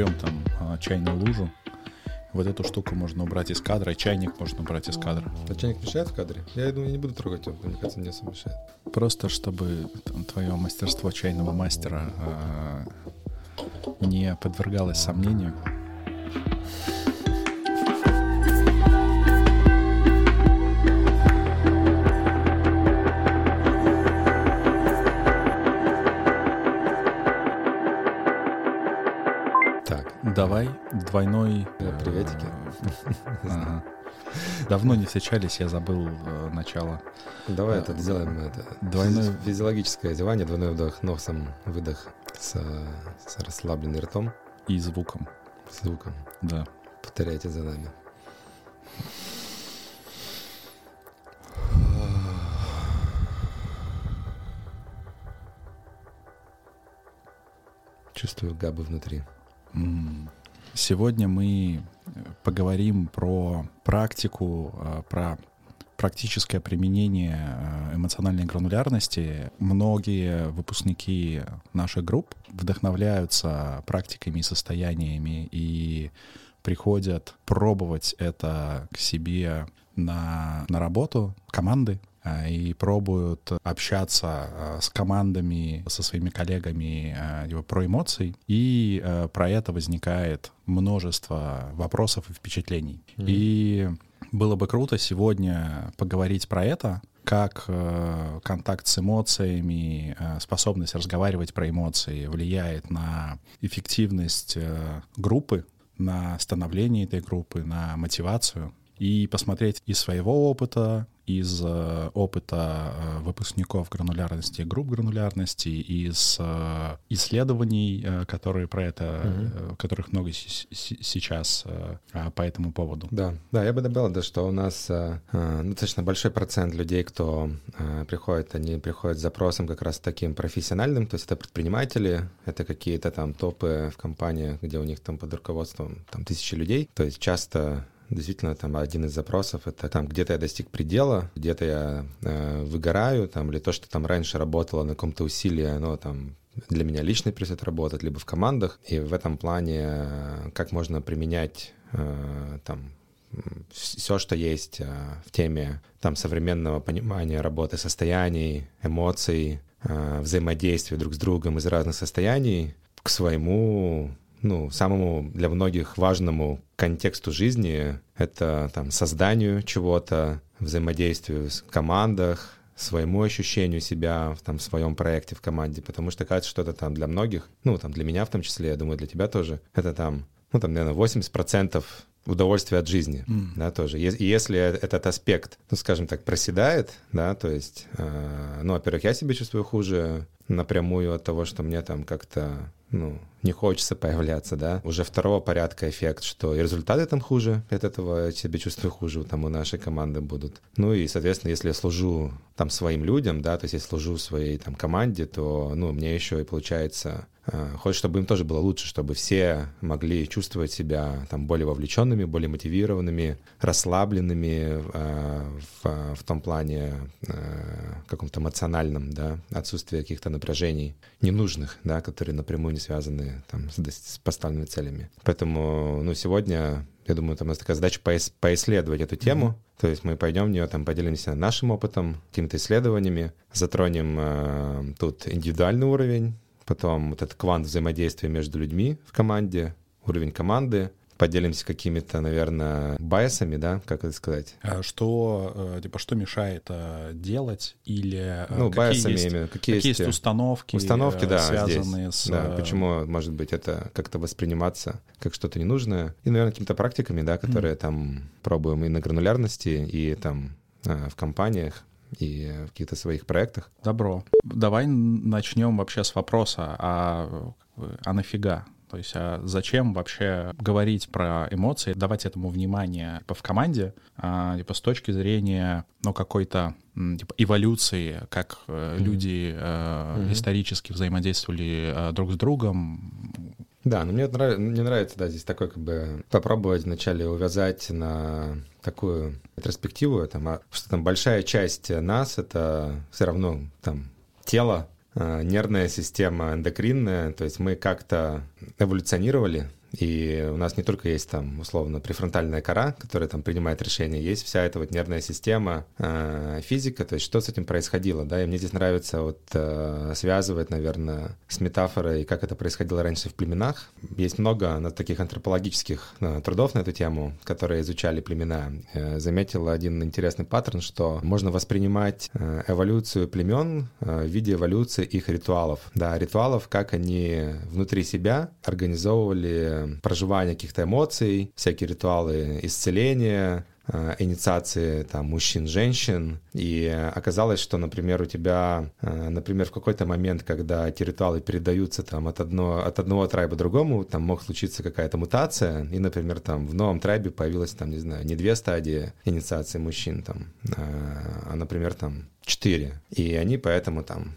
берем там а, чайную лужу, вот эту штуку можно убрать из кадра, чайник можно убрать из кадра. А чайник мешает в кадре? Я думаю, не буду трогать его, мне кажется, не особо мешает. Просто чтобы там, твое мастерство чайного мастера э, не подвергалось сомнению. Двойной... Э, приветики. Ага. Давно не встречались, я забыл э, начало. Давай это сделаем. Это. Двойной... Физиологическое одевание, двойной вдох носом, выдох с, с расслабленным ртом. И звуком. Звуком. Да. Повторяйте за нами. Чувствую габы внутри. Сегодня мы э, поговорим про практику, э, про практическое применение э, эмоциональной гранулярности. Многие выпускники наших групп вдохновляются практиками и состояниями и приходят пробовать это к себе на, на работу команды, и пробуют общаться а, с командами, со своими коллегами а, про эмоции, и про это возникает множество вопросов и впечатлений. Mm-hmm. И было бы круто сегодня поговорить про это, как э, контакт с эмоциями, э, способность разговаривать про эмоции влияет на эффективность э, группы, на становление этой группы, на мотивацию, и посмотреть из своего опыта, из э, опыта э, выпускников гранулярности, групп гранулярности, из э, исследований, которые про это, угу. которых много сейчас а, по этому поводу. Да, да, я бы добавил, да, что у нас ну, достаточно большой процент людей, кто приходит, они приходят с запросом как раз таким профессиональным, то есть это предприниматели, это какие-то там топы в компаниях, где у них там под руководством там тысячи людей, то есть часто действительно там один из запросов это там где-то я достиг предела, где-то я э, выгораю, там, или то, что там раньше работало на каком-то усилии, оно там для меня лично перестает работать, либо в командах. И в этом плане э, как можно применять э, там все, что есть э, в теме там современного понимания работы состояний, эмоций, э, взаимодействия друг с другом из разных состояний к своему ну, самому для многих важному контексту жизни — это там созданию чего-то, взаимодействию в командах, своему ощущению себя в, там, в своем проекте в команде, потому что кажется, что это там для многих, ну, там для меня в том числе, я думаю, для тебя тоже, это там, ну, там, наверное, 80% удовольствия от жизни, mm. да, тоже. И если этот аспект, ну, скажем так, проседает, да, то есть, э, ну, во-первых, я себя чувствую хуже напрямую от того, что мне там как-то ну, не хочется появляться, да. Уже второго порядка эффект, что и результаты там хуже, от этого я себя чувствую хуже, там у нашей команды будут. Ну и, соответственно, если я служу там своим людям, да, то есть я служу своей там команде, то, ну, мне еще и получается Э, хочешь, чтобы им тоже было лучше, чтобы все могли чувствовать себя там более вовлеченными, более мотивированными, расслабленными э, в, в том плане э, каком-то эмоциональном, да, отсутствие каких-то напряжений ненужных, да, которые напрямую не связаны там с, с поставленными целями. Поэтому, ну, сегодня я думаю, там у нас такая задача поис поисследовать эту тему. Mm-hmm. То есть мы пойдем в нее, там поделимся нашим опытом, какими-то исследованиями, затронем э, тут индивидуальный уровень, потом вот этот квант взаимодействия между людьми в команде, уровень команды, поделимся какими-то, наверное, байсами, да, как это сказать. А что, э, типа, что мешает э, делать или э, ну, какие байсами, есть, именно, какие, какие есть установки, установки да, связанные здесь. с... Да, почему, может быть, это как-то восприниматься как что-то ненужное. И, наверное, какими-то практиками, да, которые mm. там пробуем и на гранулярности, и там в компаниях и в каких-то своих проектах. Добро. Давай начнем вообще с вопроса, а, а нафига? То есть а зачем вообще говорить про эмоции, давать этому внимание типа, в команде, а, типа, с точки зрения ну, какой-то типа, эволюции, как mm-hmm. люди э, mm-hmm. исторически взаимодействовали э, друг с другом, да, но мне, нрав... мне нравится, да, здесь такой как бы попробовать вначале увязать на такую ретроспективу, там, а, что там большая часть нас — это все равно там тело, а, нервная система эндокринная, то есть мы как-то эволюционировали, И у нас не только есть там условно префронтальная кора, которая там принимает решения, есть вся эта вот нервная система, э, физика, то есть что с этим происходило, да, и мне здесь нравится вот э, связывать, наверное, с метафорой, как это происходило раньше в племенах. Есть много на таких антропологических э, трудов на эту тему, которые изучали племена. Э, заметил один интересный паттерн, что можно воспринимать э, эволюцию племен э, в виде эволюции их ритуалов. Да, ритуалов, как они внутри себя организовывали проживание каких-то эмоций, всякие ритуалы исцеления, Э, инициации там мужчин, женщин, и оказалось, что, например, у тебя, э, например, в какой-то момент, когда эти ритуалы передаются там от, одно, от одного трайба другому, там мог случиться какая-то мутация, и, например, там в новом трайбе появилась там, не знаю, не две стадии инициации мужчин, там, э, а, например, там четыре. И они поэтому там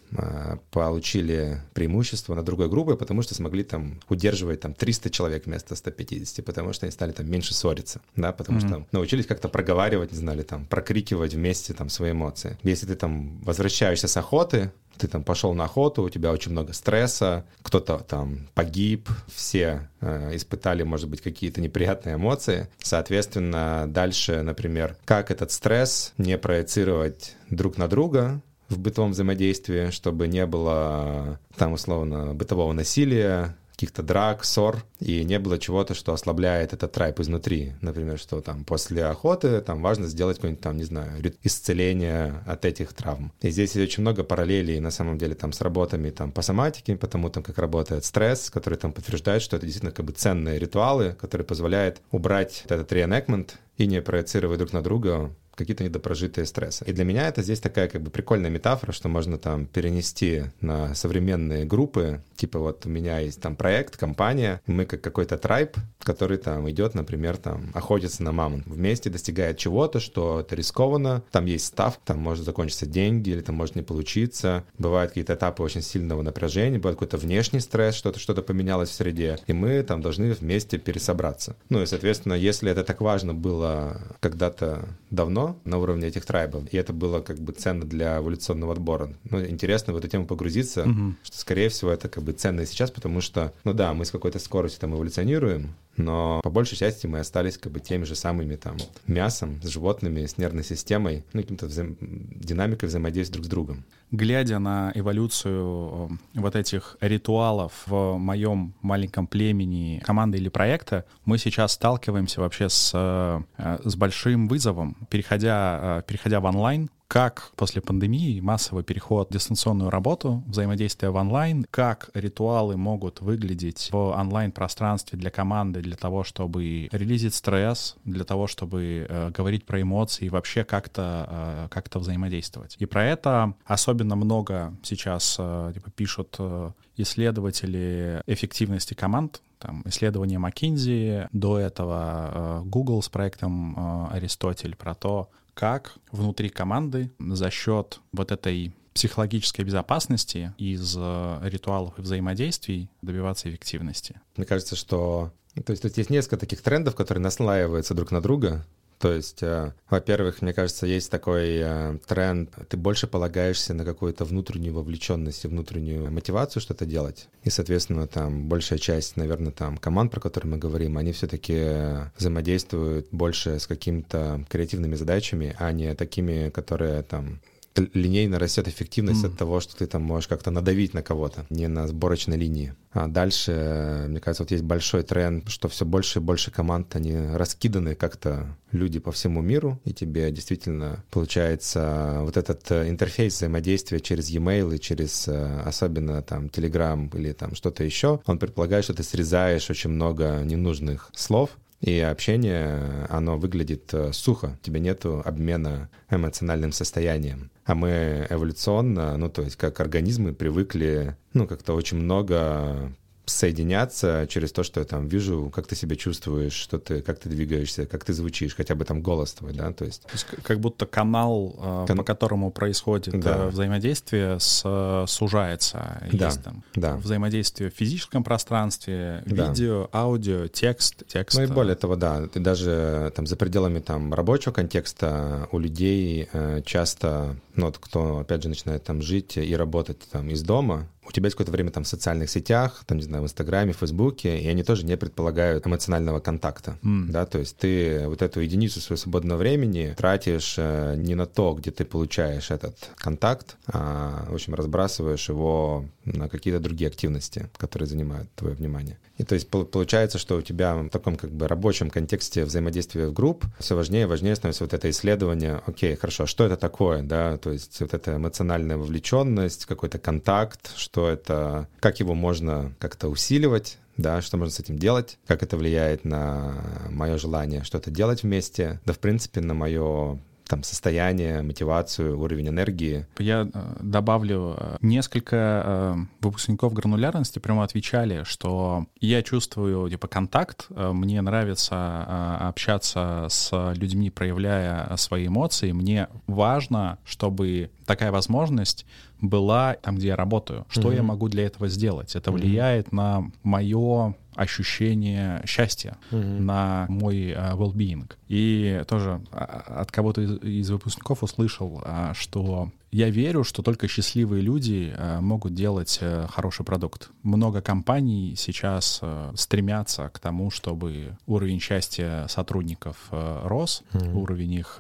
получили преимущество над другой группой, потому что смогли там удерживать там 300 человек вместо 150, потому что они стали там меньше ссориться, да, потому mm-hmm. что научились как-то проговаривать, не знали, там, прокрикивать вместе там свои эмоции. Если ты там возвращаешься с охоты, ты там пошел на охоту, у тебя очень много стресса, кто-то там погиб, все э, испытали, может быть, какие-то неприятные эмоции. Соответственно, дальше, например, как этот стресс не проецировать друг на друга, в бытовом взаимодействии, чтобы не было там условно бытового насилия, каких-то драк, ссор, и не было чего-то, что ослабляет этот трайп изнутри. Например, что там после охоты там важно сделать какое-нибудь там, не знаю, исцеление от этих травм. И здесь очень много параллелей на самом деле там с работами там по соматике, потому там как работает стресс, который там подтверждает, что это действительно как бы ценные ритуалы, которые позволяют убрать этот reenactment и не проецировать друг на друга какие-то недопрожитые стрессы. И для меня это здесь такая как бы прикольная метафора, что можно там перенести на современные группы, типа вот у меня есть там проект, компания, мы как какой-то трайб, который там идет, например, там охотиться на мамонт, вместе достигает чего-то, что это рискованно, там есть став, там может закончиться деньги, или там может не получиться, бывают какие-то этапы очень сильного напряжения, бывает какой-то внешний стресс, что-то что-то поменялось в среде, и мы там должны вместе пересобраться. Ну и, соответственно, если это так важно было когда-то давно, на уровне этих трайбов. И это было как бы ценно для эволюционного отбора. Ну, интересно в эту тему погрузиться, угу. что, скорее всего, это как бы ценно и сейчас, потому что, ну да, мы с какой-то скоростью там эволюционируем, но по большей части мы остались как бы теми же самыми там мясом, с животными, с нервной системой, ну, каким-то взаим... динамикой взаимодействия друг с другом. Глядя на эволюцию э, вот этих ритуалов в моем маленьком племени команды или проекта, мы сейчас сталкиваемся вообще с, э, с большим вызовом, переходя, э, переходя в онлайн, как после пандемии массовый переход в дистанционную работу, взаимодействие в онлайн, как ритуалы могут выглядеть в онлайн-пространстве для команды, для того, чтобы релизить стресс, для того, чтобы э, говорить про эмоции и вообще как-то э, как взаимодействовать. И про это особенно много сейчас э, типа, пишут э, исследователи эффективности команд, там, исследование McKinsey, до этого э, Google с проектом э, Аристотель про то, как внутри команды за счет вот этой психологической безопасности из э, ритуалов и взаимодействий добиваться эффективности. Мне кажется, что то есть тут есть несколько таких трендов, которые наслаиваются друг на друга. То есть, э, во-первых, мне кажется, есть такой э, тренд, ты больше полагаешься на какую-то внутреннюю вовлеченность и внутреннюю мотивацию что-то делать. И, соответственно, там большая часть, наверное, там команд, про которые мы говорим, они все-таки взаимодействуют больше с какими-то креативными задачами, а не такими, которые там линейно растет эффективность mm. от того, что ты там можешь как-то надавить на кого-то, не на сборочной линии. А дальше, мне кажется, вот есть большой тренд, что все больше и больше команд, они раскиданы как-то люди по всему миру, и тебе действительно получается вот этот э, интерфейс взаимодействия через e-mail и через э, особенно там Telegram или там что-то еще, он предполагает, что ты срезаешь очень много ненужных слов, и общение, оно выглядит э, сухо, у тебя нету обмена эмоциональным состоянием. А мы эволюционно, ну то есть как организмы привыкли, ну как-то очень много соединяться через то, что я там вижу, как ты себя чувствуешь, что ты, как ты двигаешься, как ты звучишь, хотя бы там голос твой, да, то есть... То есть как будто канал, э, Кон... по которому происходит да. Э, взаимодействие, с, сужается. Да. Есть там да. взаимодействие в физическом пространстве, да. видео, аудио, текст, текст. Ну и более того, да, ты даже там за пределами там рабочего контекста у людей э, часто, ну вот кто, опять же, начинает там жить и работать там из дома, у тебя есть какое-то время там в социальных сетях, там, не знаю, в Инстаграме, в Фейсбуке, и они тоже не предполагают эмоционального контакта, mm. да, то есть ты вот эту единицу своего свободного времени тратишь э, не на то, где ты получаешь этот контакт, а, в общем, разбрасываешь его на какие-то другие активности, которые занимают твое внимание. И то есть получается, что у тебя в таком как бы рабочем контексте взаимодействия в групп все важнее и важнее становится вот это исследование, окей, хорошо, что это такое, да, то есть вот эта эмоциональная вовлеченность, какой-то контакт, что это, как его можно как-то усиливать, да, что можно с этим делать, как это влияет на мое желание что-то делать вместе, да, в принципе, на мое там состояние, мотивацию, уровень энергии. Я э, добавлю, э, несколько э, выпускников гранулярности прямо отвечали, что я чувствую типа контакт, мне нравится общаться с людьми, проявляя свои эмоции, мне важно, чтобы такая возможность была там, где я работаю. Что mm-hmm. я могу для этого сделать? Это mm-hmm. влияет на мое ощущение счастья, mm-hmm. на мой uh, well-being. И тоже а, от кого-то из, из выпускников услышал, uh, что я верю, что только счастливые люди э, могут делать э, хороший продукт. Много компаний сейчас э, стремятся к тому, чтобы уровень счастья сотрудников рос, mm-hmm. уровень их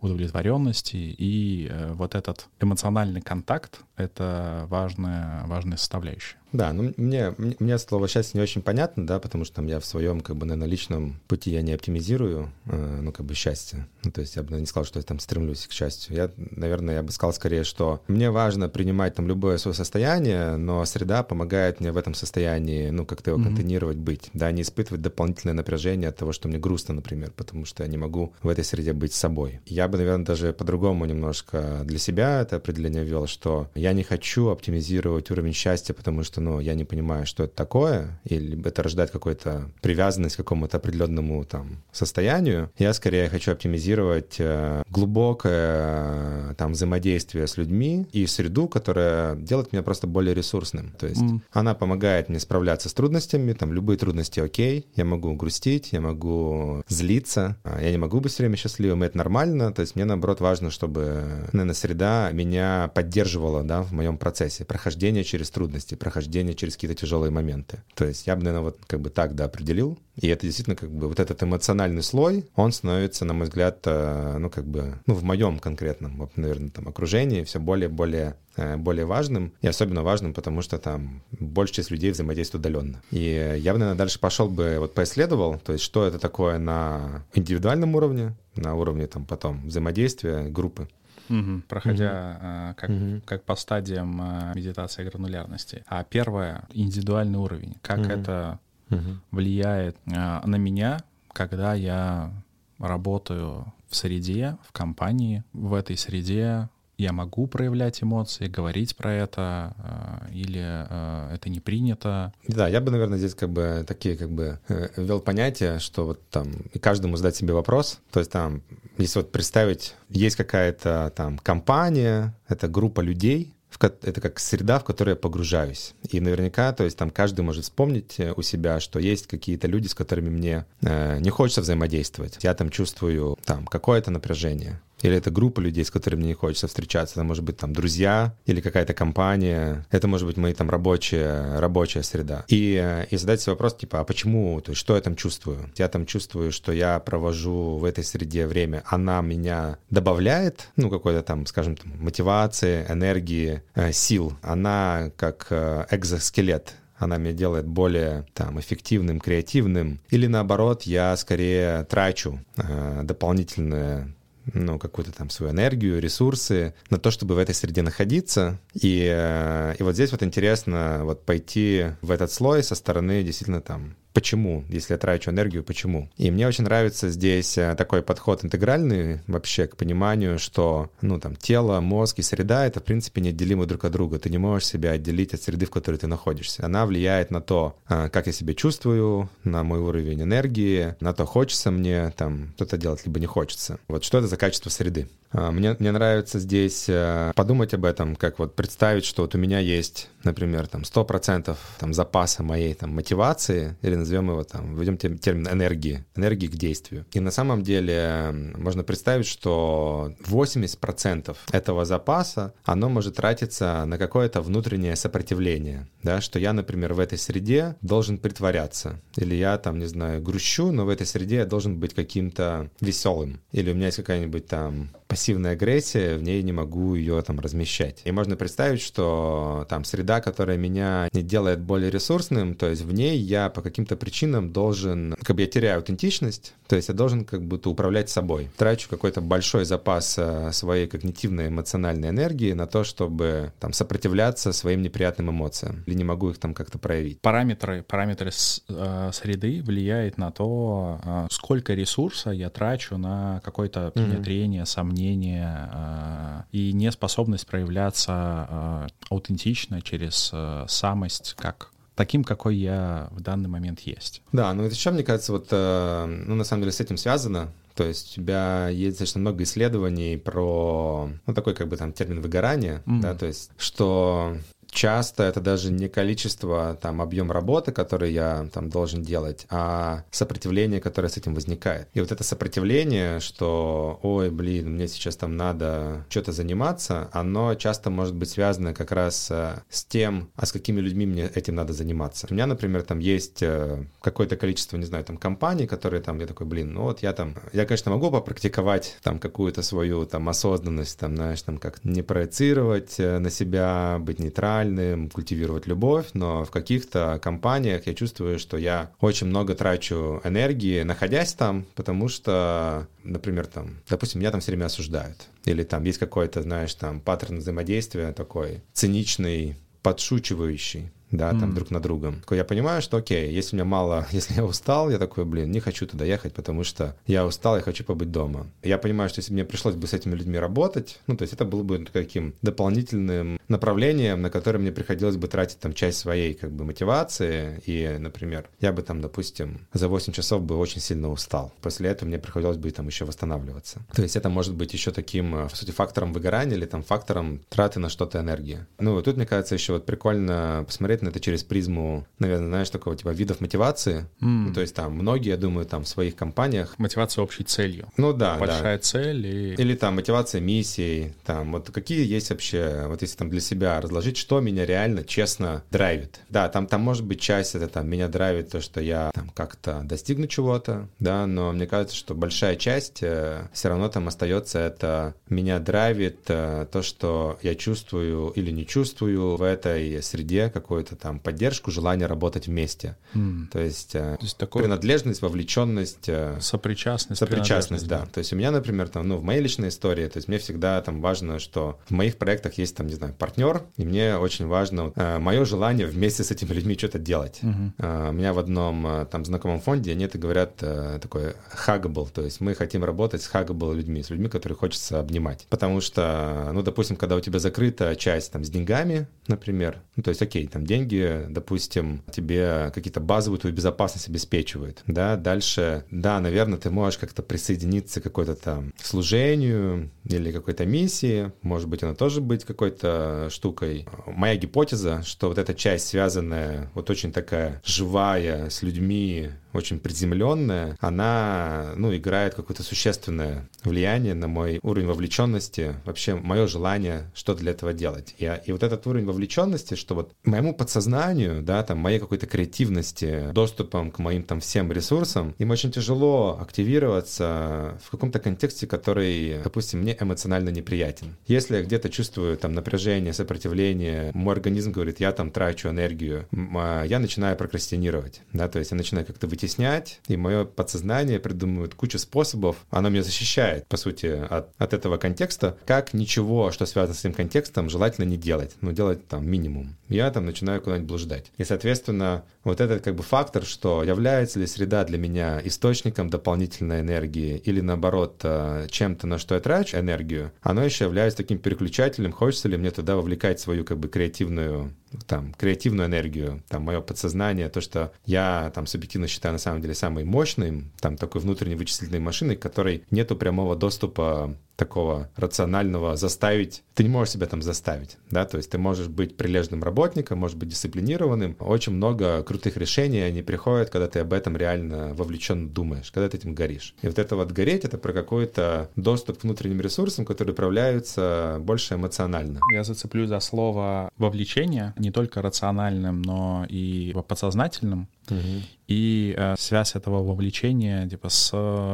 удовлетворенности и вот этот эмоциональный контакт — это важная, важная составляющая. Да, ну мне, мне слово счастье не очень понятно, да, потому что там я в своем, как бы, на личном пути я не оптимизирую, э, ну, как бы, счастье. Ну, то есть я бы не сказал, что я там стремлюсь к счастью. Я, наверное, я бы сказал скорее, что мне важно принимать там любое свое состояние, но среда помогает мне в этом состоянии, ну, как-то его mm-hmm. контейнировать, быть, да, не испытывать дополнительное напряжение от того, что мне грустно, например, потому что я не могу в этой среде быть собой. Я бы, наверное, даже по-другому немножко для себя это определение ввел, что я не хочу оптимизировать уровень счастья, потому что ну, я не понимаю, что это такое, или это рождает какую-то привязанность к какому-то определенному там состоянию, я скорее хочу оптимизировать э, глубокое э, там взаимодействие с людьми и среду, которая делает меня просто более ресурсным. То есть mm. она помогает мне справляться с трудностями, там любые трудности окей, я могу грустить, я могу злиться, а я не могу быть все время счастливым, это нормально, то есть мне наоборот важно, чтобы, наверное, среда меня поддерживала, да, в моем процессе прохождения через трудности, прохождения прохождения через какие-то тяжелые моменты. То есть я бы, наверное, вот как бы так, да, определил. И это действительно как бы вот этот эмоциональный слой, он становится, на мой взгляд, э, ну как бы, ну в моем конкретном, наверное, там окружении все более-более э, более важным, и особенно важным, потому что там большая часть людей взаимодействует удаленно. И я бы, наверное, дальше пошел бы, вот поисследовал, то есть что это такое на индивидуальном уровне, на уровне там потом взаимодействия группы, угу. проходя угу. как, угу. как по стадиям а, медитации гранулярности. А первое — индивидуальный уровень. Как угу. это угу. влияет а, на меня, когда я работаю в среде, в компании, в этой среде я могу проявлять эмоции, говорить про это, э, или э, это не принято. Да, я бы, наверное, здесь как бы такие как бы э, ввел понятие, что вот там и каждому задать себе вопрос, то есть там, если вот представить, есть какая-то там компания, это группа людей, это как среда, в которой я погружаюсь. И наверняка, то есть там каждый может вспомнить у себя, что есть какие-то люди, с которыми мне э, не хочется взаимодействовать. Я там чувствую там какое-то напряжение или это группа людей, с которыми мне не хочется встречаться, это может быть там друзья или какая-то компания, это может быть моя там рабочая, рабочая среда. И, и задать себе вопрос, типа, а почему, то есть что я там чувствую? Я там чувствую, что я провожу в этой среде время, она меня добавляет, ну, какой-то там, скажем, там, мотивации, энергии, э, сил. Она как э, экзоскелет она меня делает более там эффективным, креативным, или наоборот, я скорее трачу э, дополнительное ну, какую-то там свою энергию, ресурсы на то, чтобы в этой среде находиться. И, э, и вот здесь вот интересно вот пойти в этот слой со стороны действительно там почему, если я трачу энергию, почему. И мне очень нравится здесь э, такой подход интегральный вообще к пониманию, что, ну, там, тело, мозг и среда — это, в принципе, неотделимы друг от друга. Ты не можешь себя отделить от среды, в которой ты находишься. Она влияет на то, э, как я себя чувствую, на мой уровень энергии, на то, хочется мне там что-то делать, либо не хочется. Вот что это за качество среды? А, мне, мне нравится здесь э, подумать об этом, как вот представить, что вот у меня есть, например, там 100% там, запаса моей там, мотивации, или назовем его там, введем термин энергии, энергии к действию. И на самом деле можно представить, что 80% этого запаса, оно может тратиться на какое-то внутреннее сопротивление, да, что я, например, в этой среде должен притворяться, или я там, не знаю, грущу, но в этой среде я должен быть каким-то веселым, или у меня есть какая-нибудь там пассивная агрессия, в ней не могу ее там размещать. И можно представить, что там среда, которая меня не делает более ресурсным, то есть в ней я по каким-то причинам должен, как бы я теряю аутентичность, то есть я должен как будто управлять собой. Трачу какой-то большой запас э, своей когнитивной эмоциональной энергии на то, чтобы там сопротивляться своим неприятным эмоциям. Или не могу их там как-то проявить. Параметры, параметры э, среды влияют на то, э, сколько ресурса я трачу на какое-то внедрение, mm-hmm. сомнение и неспособность проявляться аутентично через самость как таким, какой я в данный момент есть. Да, ну это еще, мне кажется, вот, э, ну, на самом деле с этим связано. То есть у тебя есть достаточно много исследований про, ну, такой как бы там термин выгорания, mm-hmm. да, то есть, что часто это даже не количество, там, объем работы, который я там должен делать, а сопротивление, которое с этим возникает. И вот это сопротивление, что, ой, блин, мне сейчас там надо что-то заниматься, оно часто может быть связано как раз э, с тем, а с какими людьми мне этим надо заниматься. У меня, например, там есть э, какое-то количество, не знаю, там, компаний, которые там, я такой, блин, ну вот я там, я, конечно, могу попрактиковать там какую-то свою там осознанность, там, знаешь, там, как не проецировать э, на себя, быть нейтральным, нейтральным, культивировать любовь, но в каких-то компаниях я чувствую, что я очень много трачу энергии, находясь там, потому что, например, там, допустим, меня там все время осуждают. Или там есть какой-то, знаешь, там паттерн взаимодействия такой циничный, подшучивающий да, там mm. друг на другом. Я понимаю, что окей, если у меня мало, если я устал, я такой, блин, не хочу туда ехать, потому что я устал, я хочу побыть дома. Я понимаю, что если мне пришлось бы с этими людьми работать, ну, то есть это было бы таким дополнительным направлением, на которое мне приходилось бы тратить там часть своей как бы мотивации, и, например, я бы там, допустим, за 8 часов бы очень сильно устал. После этого мне приходилось бы там еще восстанавливаться. То есть это может быть еще таким, э, в сути, фактором выгорания или там фактором траты на что-то энергии. Ну, тут, мне кажется, еще вот прикольно посмотреть на это через призму, наверное, знаешь, такого типа видов мотивации. Mm. Ну, то есть там многие, я думаю, там в своих компаниях... Мотивация общей целью. Ну да, Большая да. цель и... Или там мотивация миссией, там вот какие есть вообще, вот если там для себя разложить, что меня реально честно драйвит. Да, там, там может быть часть это там меня драйвит то, что я там как-то достигну чего-то, да, но мне кажется, что большая часть э, все равно там остается это меня драйвит э, то, что я чувствую или не чувствую в этой среде какой-то какую-то там поддержку, желание работать вместе. Mm. То есть, э, То есть такой... принадлежность, вовлеченность. Э, сопричастность. Сопричастность, да. да. То есть у меня, например, там, ну, в моей личной истории, то есть мне всегда там важно, что в моих проектах есть там, не знаю, партнер, и мне очень важно э, мое желание вместе с этими людьми что-то делать. Mm-hmm. Э, у меня в одном э, там знакомом фонде они это говорят э, такое huggable, то есть мы хотим работать с huggable людьми, с людьми, которые хочется обнимать. Потому что, ну, допустим, когда у тебя закрыта часть там с деньгами, например, ну, то есть, окей, там деньги допустим, тебе какие-то базовую твою безопасность обеспечивают, да, дальше, да, наверное, ты можешь как-то присоединиться к какой-то там служению или какой-то миссии, может быть, она тоже быть какой-то штукой. Моя гипотеза, что вот эта часть, связанная, вот очень такая живая, с людьми, очень приземленная, она, ну, играет какое-то существенное влияние на мой уровень вовлеченности, вообще мое желание что для этого делать. И, и вот этот уровень вовлеченности, что вот моему подсознанию, да, там, моей какой-то креативности, доступом к моим там всем ресурсам, им очень тяжело активироваться в каком-то контексте, который, допустим, мне эмоционально неприятен. Если я где-то чувствую там напряжение, сопротивление, мой организм говорит, я там трачу энергию, а я начинаю прокрастинировать, да, то есть я начинаю как-то выйти вытеснять, и мое подсознание придумывает кучу способов, оно меня защищает, по сути, от, от этого контекста, как ничего, что связано с этим контекстом, желательно не делать, ну, делать там минимум. Я там начинаю куда-нибудь блуждать. И, соответственно, вот этот как бы фактор, что является ли среда для меня источником дополнительной энергии или, наоборот, э, чем-то, на что я трачу энергию, оно еще является таким переключателем, хочется ли мне туда вовлекать свою как бы креативную там, креативную энергию, там, мое подсознание, то, что я там субъективно считаю на самом деле самой мощной, там, такой внутренней вычислительной машиной, которой нету прямого доступа такого рационального заставить. Ты не можешь себя там заставить, да, то есть ты можешь быть прилежным работником, можешь быть дисциплинированным. Очень много крутых решений, они приходят, когда ты об этом реально вовлеченно думаешь, когда ты этим горишь. И вот это вот гореть, это про какой-то доступ к внутренним ресурсам, которые управляются больше эмоционально. Я зацеплю за слово вовлечение, не только рациональным, но и подсознательным. Угу. И э, связь этого вовлечения типа с,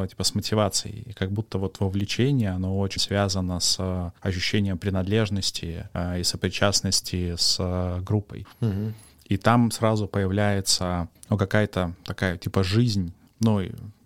типа с мотивацией. И как будто вот вовлечение, оно очень связано с ощущением принадлежности э, и сопричастности с э, группой. Угу. И там сразу появляется ну, какая-то такая типа жизнь, ну,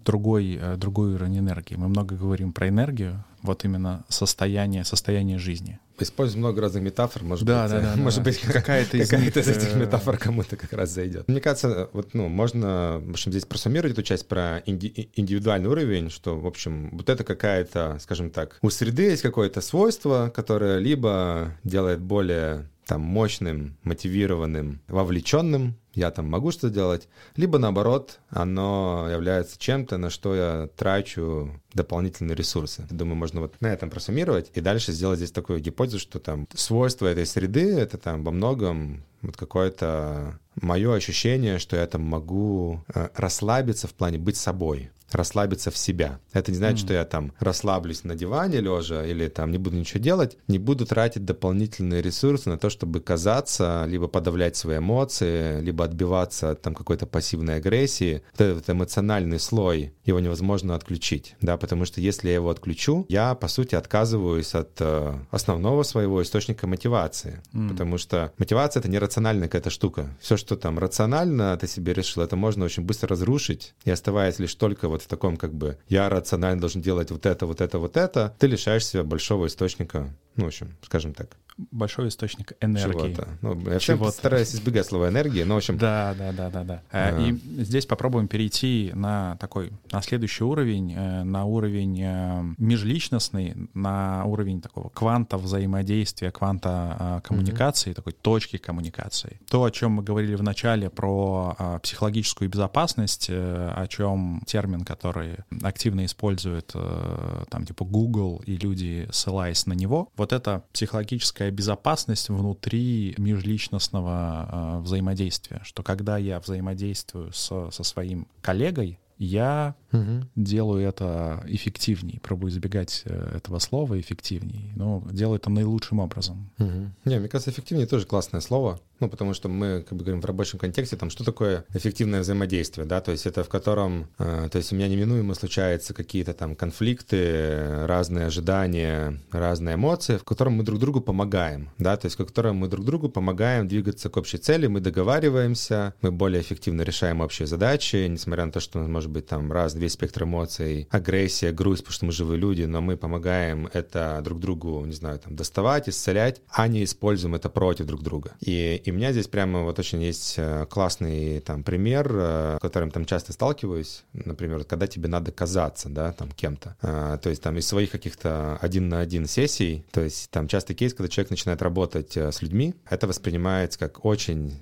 другой, э, другой уровень энергии. Мы много говорим про энергию, вот именно состояние, состояние жизни. Используем много разных метафор, может да, быть, да, да, может да. быть какая-то из, какая из этих э, метафор кому-то как раз зайдет. Мне кажется, вот, ну, можно, в общем, здесь просуммировать эту часть про инди- индивидуальный уровень, что, в общем, вот это какая-то, скажем так, у среды есть какое-то свойство, которое либо делает более там мощным, мотивированным, вовлеченным я там могу что-то делать, либо наоборот, оно является чем-то, на что я трачу дополнительные ресурсы. Думаю, можно вот на этом просуммировать и дальше сделать здесь такую гипотезу, что там свойства этой среды — это там во многом вот какое-то мое ощущение, что я там могу э, расслабиться в плане быть собой расслабиться в себя. Это не значит, mm. что я там расслаблюсь на диване лежа или там не буду ничего делать, не буду тратить дополнительные ресурсы на то, чтобы казаться, либо подавлять свои эмоции, либо отбиваться от там какой-то пассивной агрессии. Вот этот эмоциональный слой, его невозможно отключить, да, потому что если я его отключу, я, по сути, отказываюсь от э, основного своего источника мотивации, mm. потому что мотивация — это не рациональная какая-то штука. Все, что там рационально ты себе решил, это можно очень быстро разрушить, и оставаясь лишь только вот в таком как бы я рационально должен делать вот это, вот это, вот это, ты лишаешь себя большого источника, ну, в общем, скажем так большой источник энергии. Чего-то. Ну, я Чего стараюсь избегать слова энергии, но в общем... Да, да, да, да, да. А. И здесь попробуем перейти на такой, на следующий уровень, э, на уровень э, межличностный, на уровень такого кванта взаимодействия, кванта коммуникации, mm-hmm. такой точки коммуникации. То, о чем мы говорили в начале про психологическую безопасность, о чем термин, который активно использует там типа Google и люди, ссылаясь на него, вот это психологическая некая безопасность внутри межличностного э, взаимодействия, что когда я взаимодействую со, со своим коллегой, я угу. делаю это эффективней, пробую избегать э, этого слова эффективней, но делаю это наилучшим образом. Угу. Не, мне кажется, эффективнее тоже классное слово. Ну, потому что мы, как бы говорим в рабочем контексте, там, что такое эффективное взаимодействие, да, то есть это в котором, э, то есть у меня неминуемо случаются какие-то там конфликты, разные ожидания, разные эмоции, в котором мы друг другу помогаем, да, то есть в котором мы друг другу помогаем двигаться к общей цели, мы договариваемся, мы более эффективно решаем общие задачи, несмотря на то, что у нас может быть там раз, две спектр эмоций, агрессия, грусть, потому что мы живые люди, но мы помогаем это друг другу, не знаю, там, доставать, исцелять, а не используем это против друг друга. И и у меня здесь прямо вот очень есть э, классный там пример, э, с которым там часто сталкиваюсь. Например, когда тебе надо казаться, да, там кем-то. А, то есть там из своих каких-то один на один сессий, то есть там частый кейс, когда человек начинает работать э, с людьми, это воспринимается как очень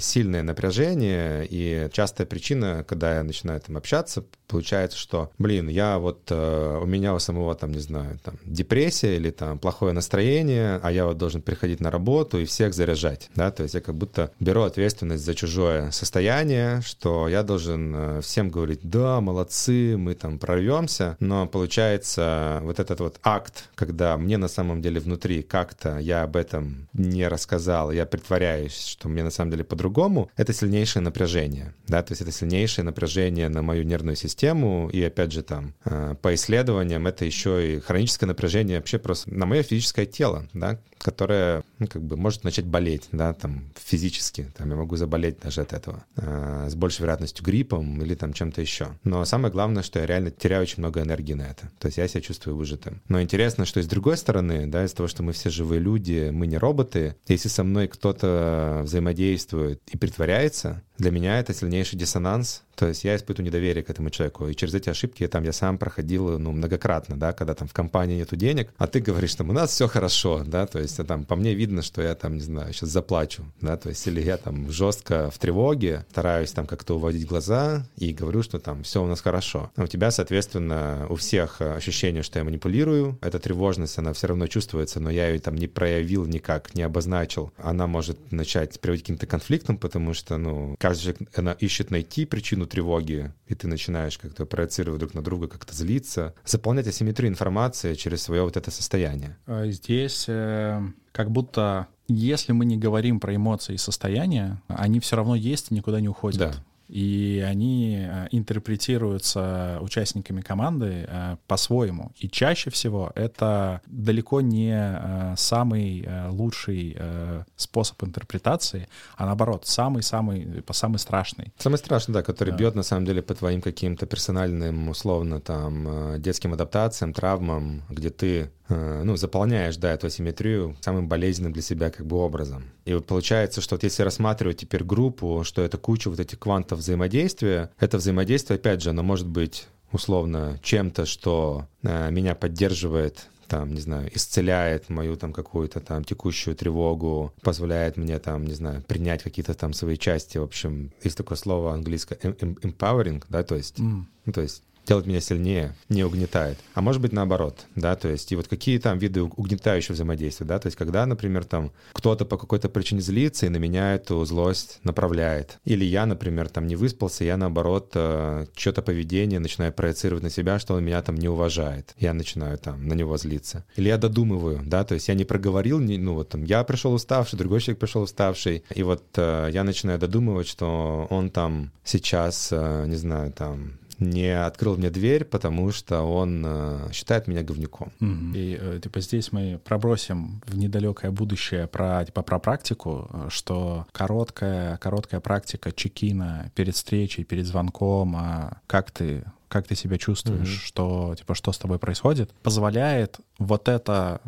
сильное напряжение и частая причина, когда я начинаю там общаться, получается, что, блин, я вот, у меня у самого там, не знаю, там депрессия или там плохое настроение, а я вот должен приходить на работу и всех заряжать, да, то я как будто беру ответственность за чужое состояние, что я должен э, всем говорить, да, молодцы, мы там прорвемся, но получается вот этот вот акт, когда мне на самом деле внутри как-то я об этом не рассказал, я притворяюсь, что мне на самом деле по-другому, это сильнейшее напряжение, да, то есть это сильнейшее напряжение на мою нервную систему, и опять же там э, по исследованиям это еще и хроническое напряжение вообще просто на мое физическое тело, да, которое, ну, как бы может начать болеть, да, там физически, там я могу заболеть даже от этого, э, с большей вероятностью гриппом или там чем-то еще. Но самое главное, что я реально теряю очень много энергии на это. То есть я себя чувствую выжатым. Но интересно, что и с другой стороны, да, из-за того, что мы все живые люди, мы не роботы, если со мной кто-то взаимодействует и притворяется, для меня это сильнейший диссонанс, То есть я испытываю недоверие к этому человеку. И через эти ошибки там я сам проходил ну, многократно, да, когда там в компании нету денег, а ты говоришь, что у нас все хорошо, да, то есть там по мне видно, что я там, не знаю, сейчас заплачу, да, то есть или я там жестко в тревоге, стараюсь там как-то уводить глаза и говорю, что там все у нас хорошо. А у тебя, соответственно, у всех ощущение, что я манипулирую, эта тревожность, она все равно чувствуется, но я ее там не проявил никак, не обозначил. Она может начать приводить к каким-то конфликтам, потому что, ну, каждый человек, она ищет найти причину тревоги, и ты начинаешь как-то проецировать друг на друга, как-то злиться, заполнять асимметрию информации через свое вот это состояние. А здесь э, как будто если мы не говорим про эмоции и состояния, они все равно есть и никуда не уходят. Да и они э, интерпретируются участниками команды э, по-своему. И чаще всего это далеко не э, самый лучший способ интерпретации, а наоборот, самый-самый, самый страшный. Самый страшный, да, который да. бьет на самом деле по твоим каким-то персональным, условно, там, детским адаптациям, травмам, где ты ну, заполняешь, да, эту асимметрию самым болезненным для себя как бы образом. И вот получается, что вот если рассматривать теперь группу, что это куча вот этих квантов взаимодействия, это взаимодействие, опять же, оно может быть условно чем-то, что э, меня поддерживает там, не знаю, исцеляет мою там какую-то там текущую тревогу, позволяет мне там, не знаю, принять какие-то там свои части. В общем, есть такое слово английское empowering, да, то есть, mm. ну, то есть делает меня сильнее, не угнетает. А может быть наоборот, да, то есть и вот какие там виды угнетающего взаимодействия, да, то есть когда, например, там кто-то по какой-то причине злится и на меня эту злость направляет. Или я, например, там не выспался, я наоборот э, что-то поведение начинаю проецировать на себя, что он меня там не уважает. Я начинаю там на него злиться. Или я додумываю, да, то есть я не проговорил, не, ну вот там я пришел уставший, другой человек пришел уставший, и вот э, я начинаю додумывать, что он там сейчас, э, не знаю, там не открыл мне дверь, потому что он э, считает меня говнюком. Mm-hmm. И э, типа здесь мы пробросим в недалекое будущее про типа про практику, э, что короткая короткая практика чекина перед встречей, перед звонком, а как ты как ты себя чувствуешь, mm-hmm. что типа что с тобой происходит, позволяет вот это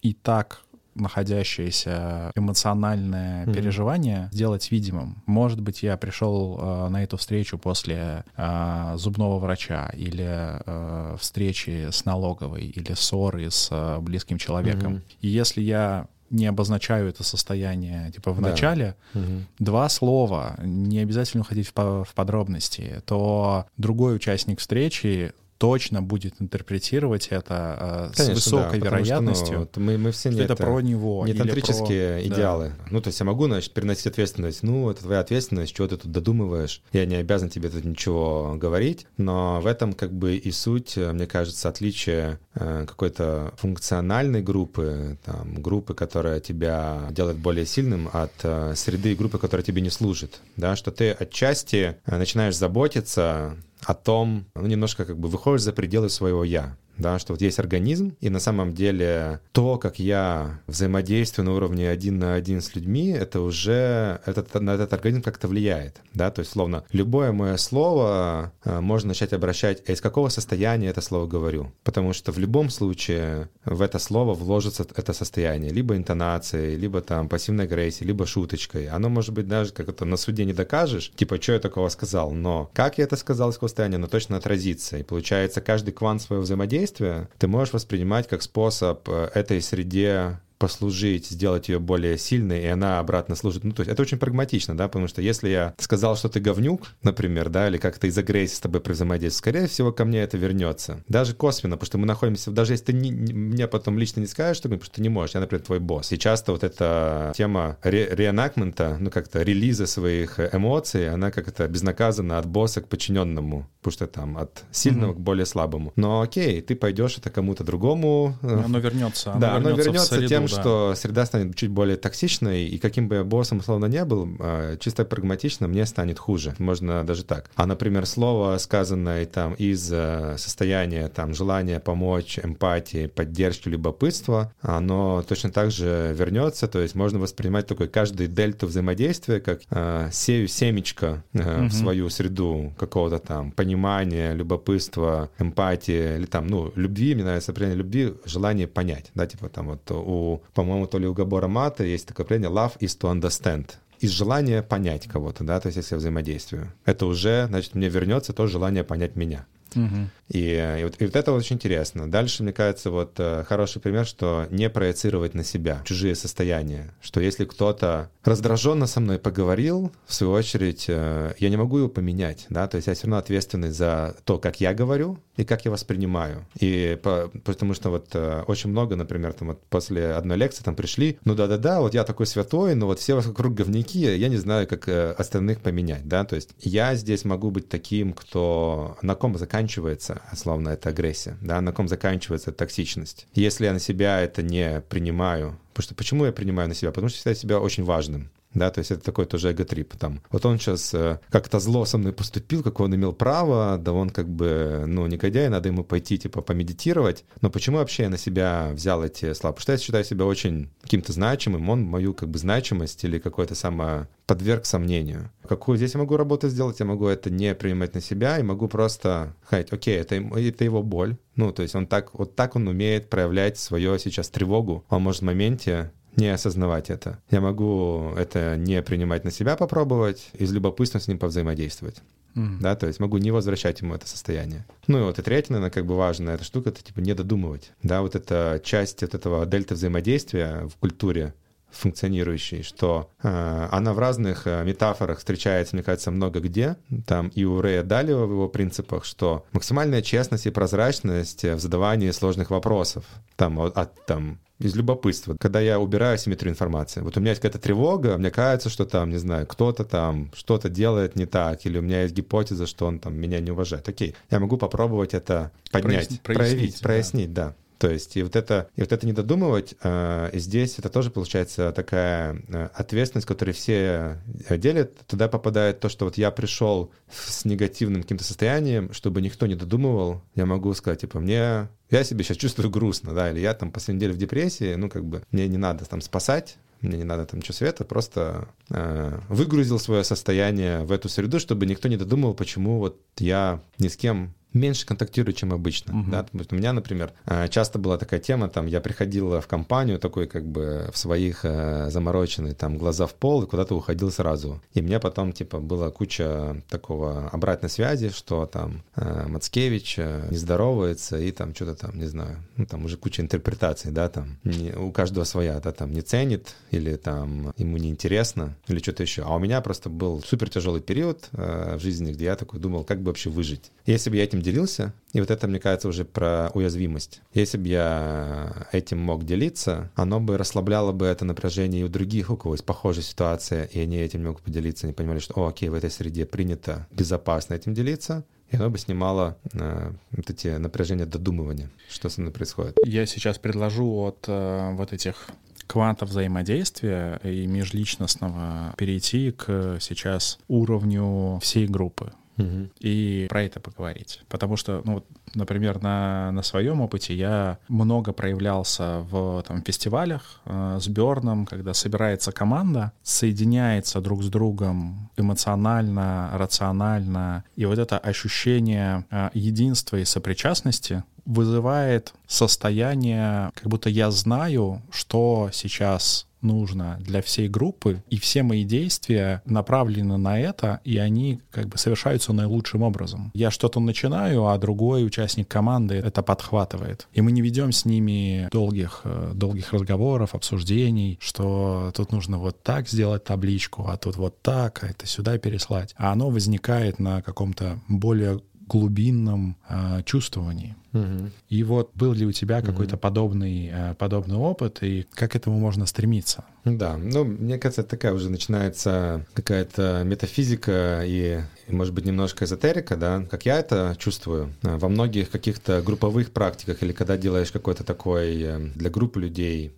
и так находящееся эмоциональное mm-hmm. переживание сделать видимым. Может быть, я пришел э, на эту встречу после э, зубного врача или э, встречи с налоговой или ссоры с э, близким человеком. Mm-hmm. И если я не обозначаю это состояние типа в да. начале, угу. два слова, не обязательно уходить в, в подробности, то другой участник встречи точно будет интерпретировать это э, Конечно, с высокой да, вероятностью. Что, ну, мы, мы все не это, это про него. Не тантрические про... идеалы. Да. Ну, то есть я могу, значит, переносить ответственность. Ну, это твоя ответственность, что ты тут додумываешь. Я не обязан тебе тут ничего говорить. Но в этом как бы и суть, мне кажется, отличие э, какой-то функциональной группы, там, группы, которая тебя делает более сильным, от э, среды группы, которая тебе не служит. Да, что ты отчасти э, начинаешь заботиться о том, ну, немножко как бы выходишь за пределы своего «я» да, что вот есть организм, и на самом деле то, как я взаимодействую на уровне один на один с людьми, это уже этот, на этот организм как-то влияет, да, то есть, словно, любое мое слово э, можно начать обращать, а из какого состояния это слово говорю, потому что в любом случае в это слово вложится это состояние, либо интонацией, либо там пассивной агрессией, либо шуточкой, оно может быть даже как это на суде не докажешь, типа, что я такого сказал, но как я это сказал из какого состояния, оно точно отразится, и получается каждый квант своего взаимодействия действия ты можешь воспринимать как способ э, этой среде послужить, сделать ее более сильной, и она обратно служит. Ну, то есть это очень прагматично, да, потому что если я сказал, что ты говнюк, например, да, или как-то из агрессии с тобой при взаимодействии, скорее всего, ко мне это вернется. Даже косвенно, потому что мы находимся, даже если ты не, не, мне потом лично не скажешь, что, потому что ты не можешь, я, например, твой босс. И часто вот эта тема ре реэнакмента, ну, как-то релиза своих эмоций, она как-то безнаказанно от босса к подчиненному, потому что там от сильного mm-hmm. к более слабому. Но окей, ты пойдешь это кому-то другому. Оно вернется. Оно да, вернется оно вернется тем, что среда станет чуть более токсичной, и каким бы я боссом условно не был, а, чисто прагматично мне станет хуже. Можно даже так. А, например, слово, сказанное там из э, состояния там желания помочь, эмпатии, поддержки, любопытства, оно точно так же вернется, то есть можно воспринимать такой каждый дельту взаимодействия, как э, сею семечко э, угу. в свою среду какого-то там понимания, любопытства, эмпатии, или там, ну, любви, мне нравится определение любви, желание понять, да, типа там вот у по-моему, то ли у Габора Мата есть такое определение «love is to understand». из желания понять кого-то, да, то есть если я взаимодействую, это уже, значит, мне вернется то желание понять меня. Угу. И, и, вот, и вот это очень интересно. Дальше, мне кажется, вот э, хороший пример, что не проецировать на себя чужие состояния. Что если кто-то раздраженно со мной поговорил, в свою очередь, э, я не могу его поменять, да, то есть я все равно ответственный за то, как я говорю и как я воспринимаю. И по, потому что вот э, очень много, например, там вот после одной лекции там пришли, ну да-да-да, вот я такой святой, но вот все вокруг говнюки, я не знаю, как остальных поменять, да, то есть я здесь могу быть таким, кто на ком заканчивается словно это агрессия, да, на ком заканчивается токсичность. Если я на себя это не принимаю, потому что почему я принимаю на себя? Потому что считаю себя очень важным да, то есть это такой тоже эго-трип там. Вот он сейчас э, как-то зло со мной поступил, как он имел право, да он как бы, ну, негодяй, надо ему пойти, типа, помедитировать, но почему вообще я на себя взял эти слова? Потому что я считаю себя очень каким-то значимым, он мою как бы значимость или какое-то само подверг сомнению. Какую здесь я могу работу сделать? Я могу это не принимать на себя и могу просто сказать, окей, это, это его боль. Ну, то есть он так, вот так он умеет проявлять свою сейчас тревогу. Он может в моменте не осознавать это. Я могу это не принимать на себя, попробовать, из любопытства с ним повзаимодействовать. Mm. Да, то есть могу не возвращать ему это состояние. Ну и вот и третья, наверное, как бы важная эта штука, это типа не додумывать. Да, вот эта часть вот этого дельта взаимодействия в культуре, функционирующей, что э, она в разных э, метафорах встречается, мне кажется, много где. Там и у Рэя Далио в его принципах, что максимальная честность и прозрачность в задавании сложных вопросов. Там от там из любопытства, когда я убираю асимметрию информации. Вот у меня есть какая-то тревога, мне кажется, что там, не знаю, кто-то там что-то делает не так, или у меня есть гипотеза, что он там меня не уважает. Окей, я могу попробовать это поднять, прояснить, проявить, да. прояснить, да. То есть и вот это, и вот это не додумывать, э, здесь это тоже получается такая э, ответственность, которую все э, делят. Туда попадает то, что вот я пришел с негативным каким-то состоянием, чтобы никто не додумывал, я могу сказать, типа, мне я себя сейчас чувствую грустно, да, или я там последнюю неделю в депрессии, ну, как бы, мне не надо там спасать, мне не надо там ничего света, просто э, выгрузил свое состояние в эту среду, чтобы никто не додумал, почему вот я ни с кем меньше контактирую, чем обычно. Uh-huh. Да? У меня, например, э, часто была такая тема, там, я приходил в компанию такой, как бы, в своих э, замороченных, там, глаза в пол, и куда-то уходил сразу. И мне потом, типа, была куча такого обратной связи, что там э, Мацкевич не здоровается, и там что-то там, не знаю, ну, там уже куча интерпретаций, да, там, не, у каждого своя, да, там, не ценит, или там, ему неинтересно, или что-то еще. А у меня просто был супер тяжелый период в жизни, где я такой думал, как бы вообще выжить. Если бы я этим делился, и вот это, мне кажется, уже про уязвимость. Если бы я этим мог делиться, оно бы расслабляло бы это напряжение и у других, у кого есть похожая ситуация, и они этим могут поделиться, они понимали, что, о, окей, в этой среде принято безопасно этим делиться, и оно бы снимало э, вот эти напряжения додумывания, что со мной происходит. Я сейчас предложу от э, вот этих квантов взаимодействия и межличностного перейти к сейчас уровню всей группы угу. и про это поговорить. Потому что, ну, например, на, на своем опыте я много проявлялся в там, фестивалях э, с Берном, когда собирается команда, соединяется друг с другом эмоционально, рационально, и вот это ощущение э, единства и сопричастности вызывает состояние, как будто я знаю, что сейчас нужно для всей группы, и все мои действия направлены на это, и они как бы совершаются наилучшим образом. Я что-то начинаю, а другой участник команды это подхватывает. И мы не ведем с ними долгих, э, долгих разговоров, обсуждений, что тут нужно вот так сделать табличку, а тут вот так, а это сюда переслать. А оно возникает на каком-то более глубинном э, чувствовании. Угу. И вот был ли у тебя угу. какой-то подобный, э, подобный опыт, и как к этому можно стремиться? Да, ну, мне кажется, такая уже начинается какая-то метафизика и, и, может быть, немножко эзотерика, да, как я это чувствую. Э, во многих каких-то групповых практиках или когда делаешь какой-то такой э, для группы людей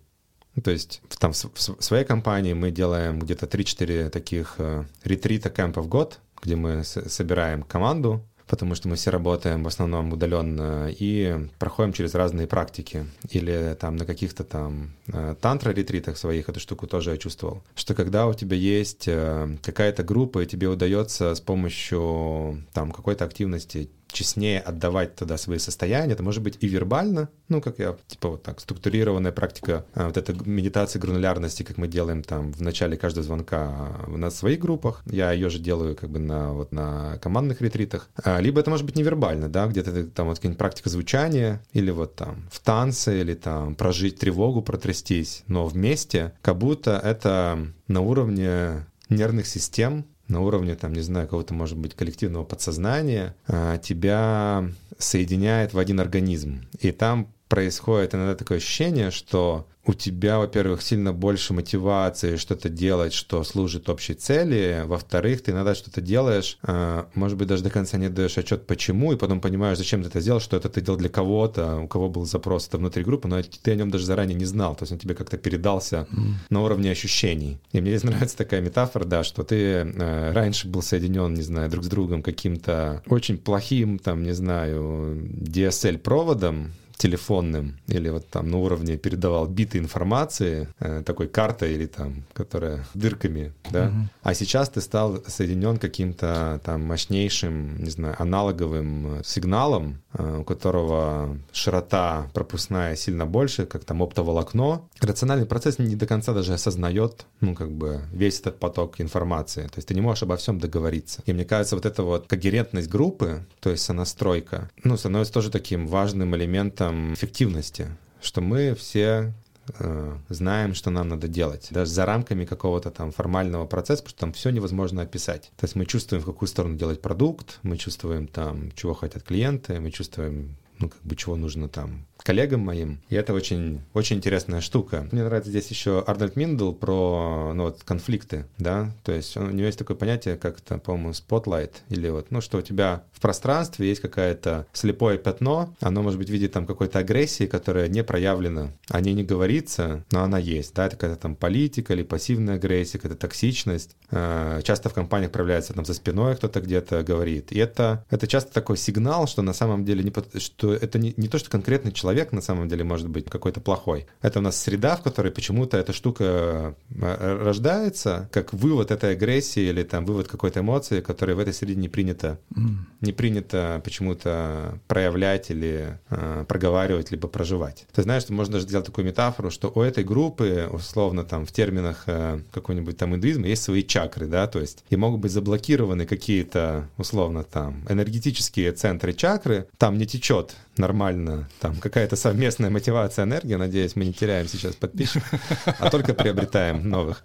то есть там в, своей компании мы делаем где-то 3-4 таких ретрита кемпа в год, где мы собираем команду, потому что мы все работаем в основном удаленно и проходим через разные практики. Или там на каких-то там э, тантра-ретритах своих эту штуку тоже я чувствовал. Что когда у тебя есть э, какая-то группа, и тебе удается с помощью там какой-то активности честнее отдавать туда свои состояния. Это может быть и вербально, ну, как я, типа вот так, структурированная практика, а, вот эта медитация гранулярности, как мы делаем там в начале каждого звонка на своих группах. Я ее же делаю как бы на, вот на командных ретритах. А, либо это может быть невербально, да, где-то там вот какая-нибудь практика звучания, или вот там в танце, или там прожить тревогу, протрястись, но вместе, как будто это на уровне нервных систем, на уровне, там, не знаю, кого-то, может быть, коллективного подсознания, а, тебя соединяет в один организм. И там происходит иногда такое ощущение, что у тебя, во-первых, сильно больше мотивации что-то делать, что служит общей цели. Во-вторых, ты иногда что-то делаешь, а, может быть, даже до конца не даешь отчет, почему, и потом понимаешь, зачем ты это сделал, что это ты делал для кого-то, у кого был запрос это внутри группы, но ты о нем даже заранее не знал. То есть он тебе как-то передался mm. на уровне ощущений. И мне здесь нравится такая метафора, да, что ты э, раньше был соединен, не знаю, друг с другом каким-то очень плохим, там, не знаю, DSL-проводом, телефонным или вот там на уровне передавал биты информации, э, такой картой или там, которая дырками, да, угу. а сейчас ты стал соединен каким-то там мощнейшим, не знаю, аналоговым сигналом, э, у которого широта пропускная сильно больше, как там оптоволокно. Рациональный процесс не до конца даже осознает, ну, как бы весь этот поток информации. То есть ты не можешь обо всем договориться. И мне кажется, вот эта вот когерентность группы, то есть сонастройка, ну, становится тоже таким важным элементом этом эффективности, что мы все э, знаем, что нам надо делать, даже за рамками какого-то там формального процесса, потому что там все невозможно описать. То есть мы чувствуем, в какую сторону делать продукт, мы чувствуем там, чего хотят клиенты, мы чувствуем, ну, как бы, чего нужно там коллегам моим. И это очень, очень интересная штука. Мне нравится здесь еще Арнольд Миндл про ну, вот, конфликты, да, то есть у него есть такое понятие, как это, по-моему, spotlight, или вот, ну, что у тебя в пространстве есть какое-то слепое пятно, оно может быть в виде там какой-то агрессии, которая не проявлена, о ней не говорится, но она есть, да, это какая-то там политика или пассивная агрессия, какая-то токсичность. А, часто в компаниях проявляется там за спиной кто-то где-то говорит. И это, это часто такой сигнал, что на самом деле не, что это не, не то, что конкретный человек на самом деле может быть какой-то плохой. Это у нас среда, в которой почему-то эта штука э, рождается, как вывод этой агрессии или там вывод какой-то эмоции, которая в этой среде не принято, mm. не принято почему-то проявлять или э, проговаривать, либо проживать. Ты знаешь, что можно даже сделать такую метафору, что у этой группы, условно там в терминах э, какой-нибудь там индуизма, есть свои чакры, да, то есть и могут быть заблокированы какие-то, условно там, энергетические центры чакры, там не течет нормально, там какая-то совместная мотивация, энергия, надеюсь, мы не теряем сейчас подписчиков, а только приобретаем новых,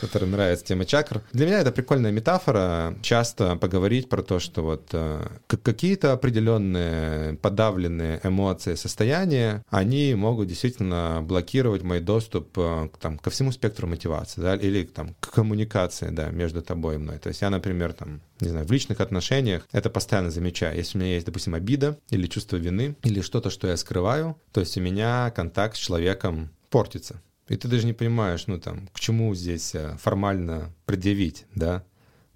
которым нравится тема чакр. Для меня это прикольная метафора, часто поговорить про то, что вот э, какие-то определенные подавленные эмоции, состояния, они могут действительно блокировать мой доступ э, там, ко всему спектру мотивации, да, или там, к коммуникации, да, между тобой и мной. То есть я, например, там, не знаю, в личных отношениях это постоянно замечаю. Если у меня есть, допустим, обида или чувство вины, или что-то, что я скрываю, то есть у меня контакт с человеком портится. И ты даже не понимаешь, ну там, к чему здесь э, формально предъявить, да?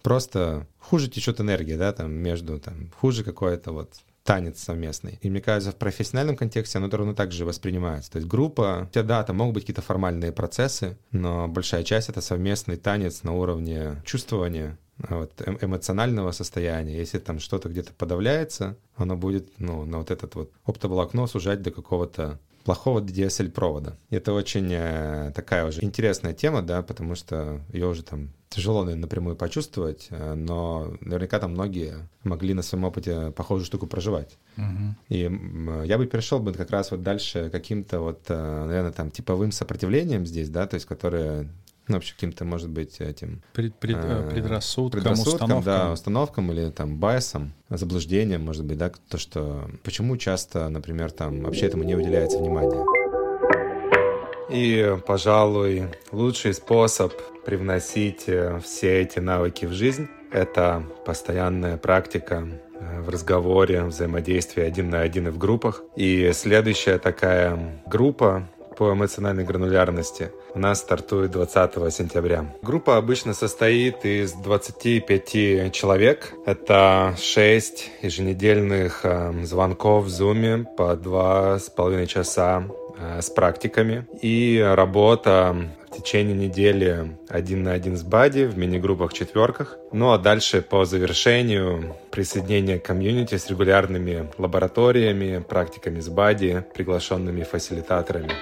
Просто хуже течет энергия, да, там между, там, хуже какое-то вот танец совместный. И мне кажется, в профессиональном контексте оно ровно так же воспринимается. То есть группа, хотя да, там могут быть какие-то формальные процессы, но большая часть — это совместный танец на уровне чувствования, вот, эм, эмоционального состояния. Если там что-то где-то подавляется, оно будет ну, на вот этот вот оптоволокно сужать до какого-то плохого DSL-провода. Это очень э, такая уже интересная тема, да, потому что ее уже там тяжело наверное, напрямую почувствовать, э, но наверняка там многие могли на своем опыте похожую штуку проживать. Uh-huh. И э, я бы перешел бы как раз вот дальше каким-то вот, наверное, там типовым сопротивлением здесь, да, то есть которые ну, вообще каким-то, может быть, этим... Пред, пред, э, предрассудкам, предрассудкам, установкам. да, установкам или там байсом, заблуждением, может быть, да, то, что... Почему часто, например, там вообще этому не уделяется внимания? И, пожалуй, лучший способ привносить э, все эти навыки в жизнь — это постоянная практика э, в разговоре, взаимодействии один на один и в группах. И следующая такая группа по эмоциональной гранулярности у нас стартует 20 сентября. Группа обычно состоит из 25 человек. Это 6 еженедельных э, звонков в Zoom по 2,5 часа э, с практиками и работа в течение недели один на один с Бади в мини-группах четверках. Ну а дальше по завершению присоединение к комьюнити с регулярными лабораториями, практиками с Бади, приглашенными фасилитаторами.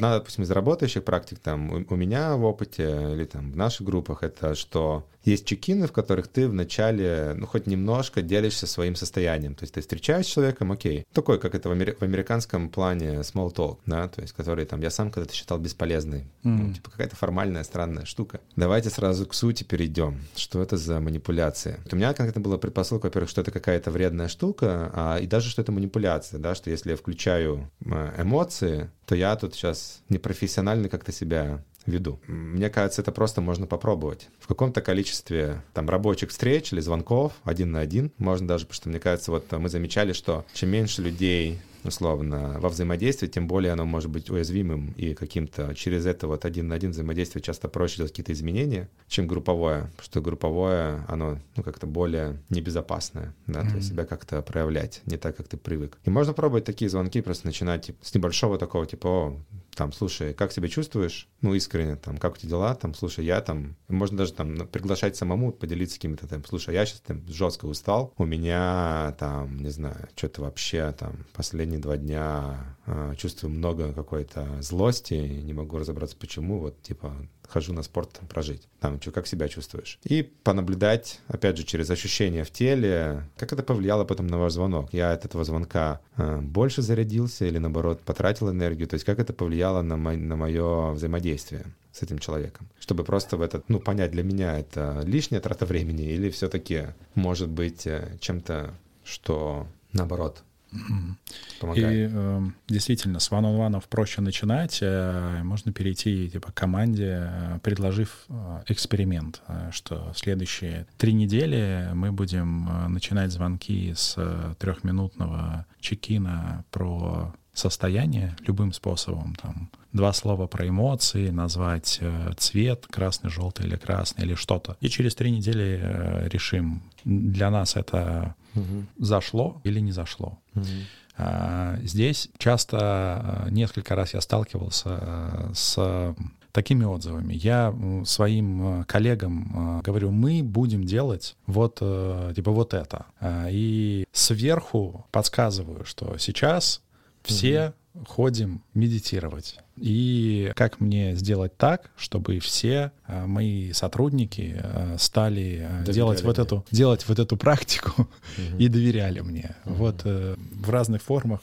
На, допустим, из работающих практик, там, у, у меня в опыте или там в наших группах, это что есть чекины, в которых ты вначале, ну, хоть немножко делишься своим состоянием. То есть ты встречаешься с человеком, окей. Такой, как это в, амери- в американском плане small talk, да, то есть который там я сам когда-то считал бесполезный. Mm. Ну, типа какая-то формальная, странная штука. Давайте сразу к сути перейдем. Что это за манипуляция? У меня конкретно было предпосылка, во-первых, что это какая-то вредная штука, а, и даже что это манипуляция, да, что если я включаю э, эмоции, то я тут сейчас непрофессионально как-то себя веду. Мне кажется, это просто можно попробовать. В каком-то количестве там рабочих встреч или звонков один на один можно даже, потому что мне кажется, вот мы замечали, что чем меньше людей условно, во взаимодействии, тем более оно может быть уязвимым и каким-то через это вот один на один взаимодействие часто проще делать какие-то изменения, чем групповое, потому что групповое, оно ну, как-то более небезопасное, да, mm-hmm. то есть себя как-то проявлять, не так, как ты привык. И можно пробовать такие звонки, просто начинать типа, с небольшого такого, типа, о, там, слушай, как себя чувствуешь? Ну, искренне, там, как у тебя дела? Там, слушай, я там, можно даже там приглашать самому, поделиться какими-то там, слушай, я сейчас там жестко устал, у меня там, не знаю, что-то вообще там последние два дня э, чувствую много какой-то злости, не могу разобраться, почему, вот, типа, хожу на спорт прожить. Там, что, как себя чувствуешь? И понаблюдать, опять же, через ощущения в теле, как это повлияло потом на ваш звонок. Я от этого звонка э, больше зарядился или, наоборот, потратил энергию. То есть как это повлияло на, мо- на мое взаимодействие с этим человеком. Чтобы просто в этот, ну, понять, для меня это лишняя трата времени или все-таки может быть э, чем-то, что наоборот Помогает. И э, действительно, с on one проще начинать. Э, можно перейти типа, к команде, э, предложив э, эксперимент, э, что следующие три недели мы будем э, начинать звонки с э, трехминутного чекина про состояние любым способом. Там, два слова про эмоции, назвать э, цвет, красный, желтый или красный, или что-то. И через три недели э, решим, для нас это угу. зашло или не зашло. Угу. Здесь часто, э, несколько раз я сталкивался с такими отзывами. Я своим коллегам говорю, мы будем делать вот, типа, вот это. А, и сверху подсказываю, что сейчас все угу. ходим медитировать. И как мне сделать так, чтобы все а, мои сотрудники а, стали а, доверяли делать вот эту делать вот эту практику угу. и доверяли мне. Угу. Вот э, в разных формах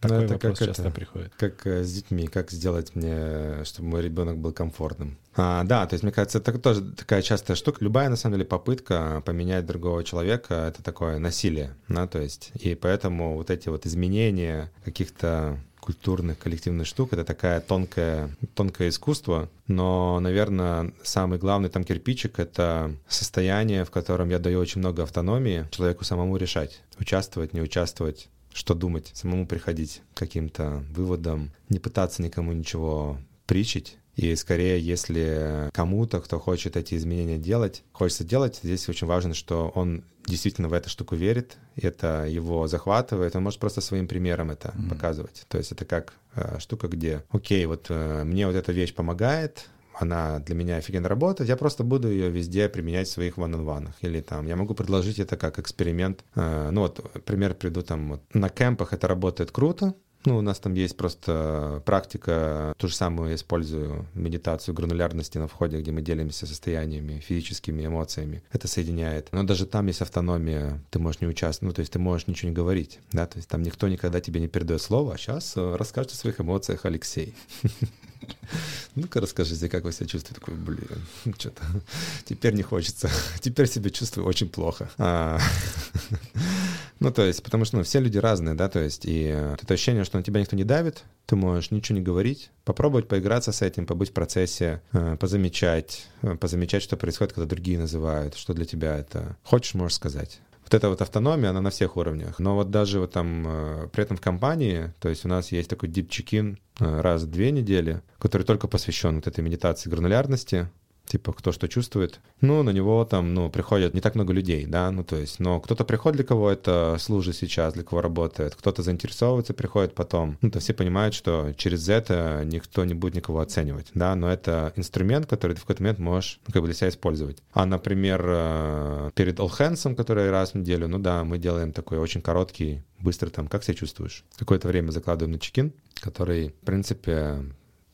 такой это вопрос как часто это, приходит. Как э, с детьми, как сделать мне, чтобы мой ребенок был комфортным. А, да, то есть мне кажется, это тоже такая частая штука. Любая на самом деле попытка поменять другого человека это такое насилие, да, то есть и поэтому вот эти вот изменения каких-то культурных, коллективных штук. Это такая тонкое, тонкое искусство, но, наверное, самый главный там кирпичик — это состояние, в котором я даю очень много автономии человеку самому решать, участвовать, не участвовать, что думать, самому приходить к каким-то выводам, не пытаться никому ничего причить, и скорее, если кому-то, кто хочет эти изменения делать, хочется делать, здесь очень важно, что он действительно в эту штуку верит, это его захватывает, он может просто своим примером это mm-hmm. показывать. То есть это как э, штука, где, окей, вот э, мне вот эта вещь помогает, она для меня офигенно работает, я просто буду ее везде применять в своих ван Или там я могу предложить это как эксперимент. Э, ну вот, пример приду там, вот, на кемпах это работает круто, ну, у нас там есть просто практика, ту же самую использую, медитацию гранулярности на входе, где мы делимся состояниями, физическими эмоциями. Это соединяет. Но даже там есть автономия, ты можешь не участвовать, ну, то есть ты можешь ничего не говорить, да, то есть там никто никогда тебе не передает слово, а сейчас э, расскажете о своих эмоциях, Алексей. Ну-ка расскажите, как вы себя чувствуете? Такой, блин, что-то теперь не хочется. Теперь себя чувствую очень плохо. Ну, то есть, потому что ну, все люди разные, да, то есть, и это ощущение, что на тебя никто не давит, ты можешь ничего не говорить, попробовать поиграться с этим, побыть в процессе, э, позамечать, э, позамечать, что происходит, когда другие называют, что для тебя это. Хочешь, можешь сказать вот эта вот автономия, она на всех уровнях. Но вот даже вот там э, при этом в компании, то есть у нас есть такой deep check-in раз в две недели, который только посвящен вот этой медитации гранулярности, типа кто что чувствует. Ну, на него там, ну, приходят не так много людей, да, ну, то есть, но кто-то приходит, для кого это служит сейчас, для кого работает, кто-то заинтересовывается, приходит потом. Ну, то все понимают, что через это никто не будет никого оценивать, да, но это инструмент, который ты в какой-то момент можешь ну, как бы для себя использовать. А, например, э, перед All который раз в неделю, ну да, мы делаем такой очень короткий, быстрый там, как себя чувствуешь? Какое-то время закладываем на чекин, который, в принципе,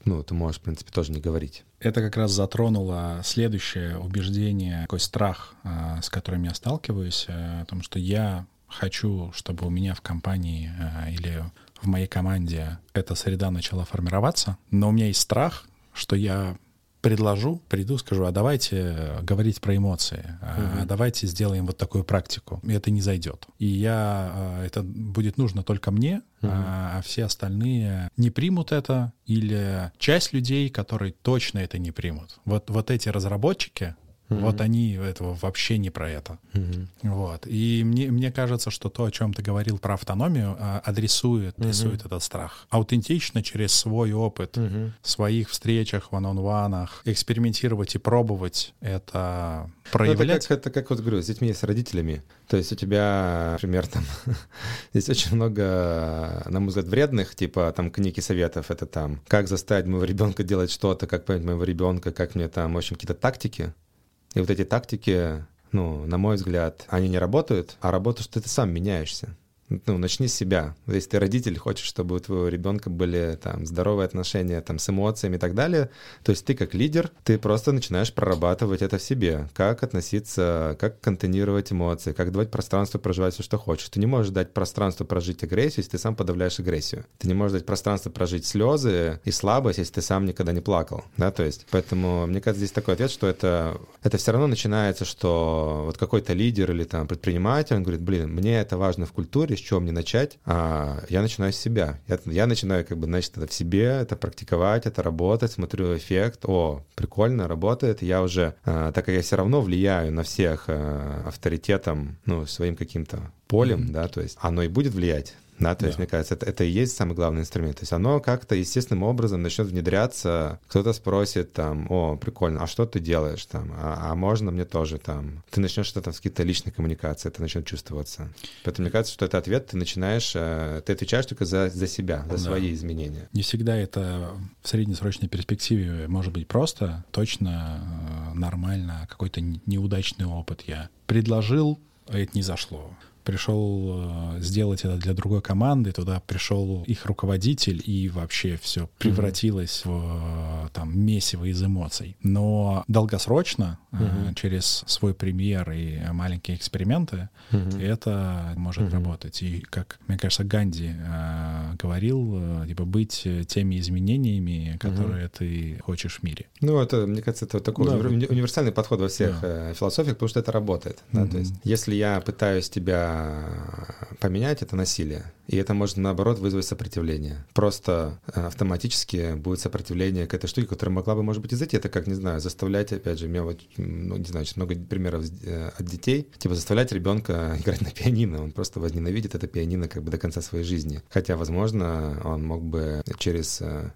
ну, ты можешь, в принципе, тоже не говорить. Это как раз затронуло следующее убеждение, такой страх, а, с которым я сталкиваюсь, э, о том, что я хочу, чтобы у меня в компании а, или в моей команде эта среда начала формироваться, но у меня есть страх, что я предложу, приду, скажу, а давайте э, говорить про эмоции, а давайте сделаем вот такую практику. И это не зайдет. И я, э, это будет нужно только мне, а, а все остальные не примут это, или часть людей, которые точно это не примут. Вот, вот эти разработчики, Mm-hmm. Вот они этого вообще не про это. Mm-hmm. Вот. И мне, мне кажется, что то, о чем ты говорил про автономию, а, адресует, адресует mm-hmm. этот страх. Аутентично через свой опыт, mm-hmm. своих встречах, ван-он-ванах, экспериментировать и пробовать это проявлять. Ну, это, как, это как вот говорю, с детьми, с родителями. То есть у тебя, например, там здесь очень много, на мой взгляд, вредных, типа там книги советов, это там, как заставить моего ребенка делать что-то, как понять моего ребенка, как мне там, в общем, какие-то тактики. И вот эти тактики, ну, на мой взгляд, они не работают, а работают, что ты сам меняешься ну, начни с себя. Если ты родитель, хочешь, чтобы у твоего ребенка были там здоровые отношения там с эмоциями и так далее, то есть ты как лидер, ты просто начинаешь прорабатывать это в себе. Как относиться, как контейнировать эмоции, как давать пространство проживать все, что хочешь. Ты не можешь дать пространство прожить агрессию, если ты сам подавляешь агрессию. Ты не можешь дать пространство прожить слезы и слабость, если ты сам никогда не плакал. Да, то есть, поэтому мне кажется, здесь такой ответ, что это, это все равно начинается, что вот какой-то лидер или там предприниматель, он говорит, блин, мне это важно в культуре, чего мне начать, а я начинаю с себя. Я, я начинаю как бы, значит, это в себе, это практиковать, это работать, смотрю эффект, о, прикольно, работает. Я уже, а, так как я все равно влияю на всех а, авторитетом, ну, своим каким-то полем, mm-hmm. да, то есть оно и будет влиять да, то да. есть, мне кажется, это, это и есть самый главный инструмент. То есть оно как-то естественным образом начнет внедряться. Кто-то спросит там, о, прикольно, а что ты делаешь там? А, а можно мне тоже там? Ты начнешь что-то с какие-то личные коммуникации, это начнет чувствоваться. Поэтому мне кажется, что это ответ, ты начинаешь, э, ты отвечаешь только за, за себя, за да. свои изменения. Не всегда это в среднесрочной перспективе может быть просто, точно, э, нормально, какой-то неудачный опыт я предложил, а это не зашло пришел э, сделать это для другой команды, туда пришел их руководитель, и вообще все превратилось mm-hmm. в там месиво из эмоций. Но долгосрочно, mm-hmm. через свой пример и маленькие эксперименты, mm-hmm. это может mm-hmm. работать. И, как, мне кажется, Ганди э, говорил, э, типа, быть теми изменениями, которые mm-hmm. ты хочешь в мире. Ну, это, мне кажется, это такой да. универсальный подход во всех да. философиях, потому что это работает. Mm-hmm. То есть, если я пытаюсь тебя поменять это насилие. И это может, наоборот, вызвать сопротивление. Просто э, автоматически будет сопротивление к этой штуке, которая могла бы, может быть, изойти. Это как, не знаю, заставлять, опять же, у меня вот, ну, не знаю, много примеров э, от детей, типа заставлять ребенка играть на пианино. Он просто возненавидит это пианино как бы до конца своей жизни. Хотя, возможно, он мог бы через э,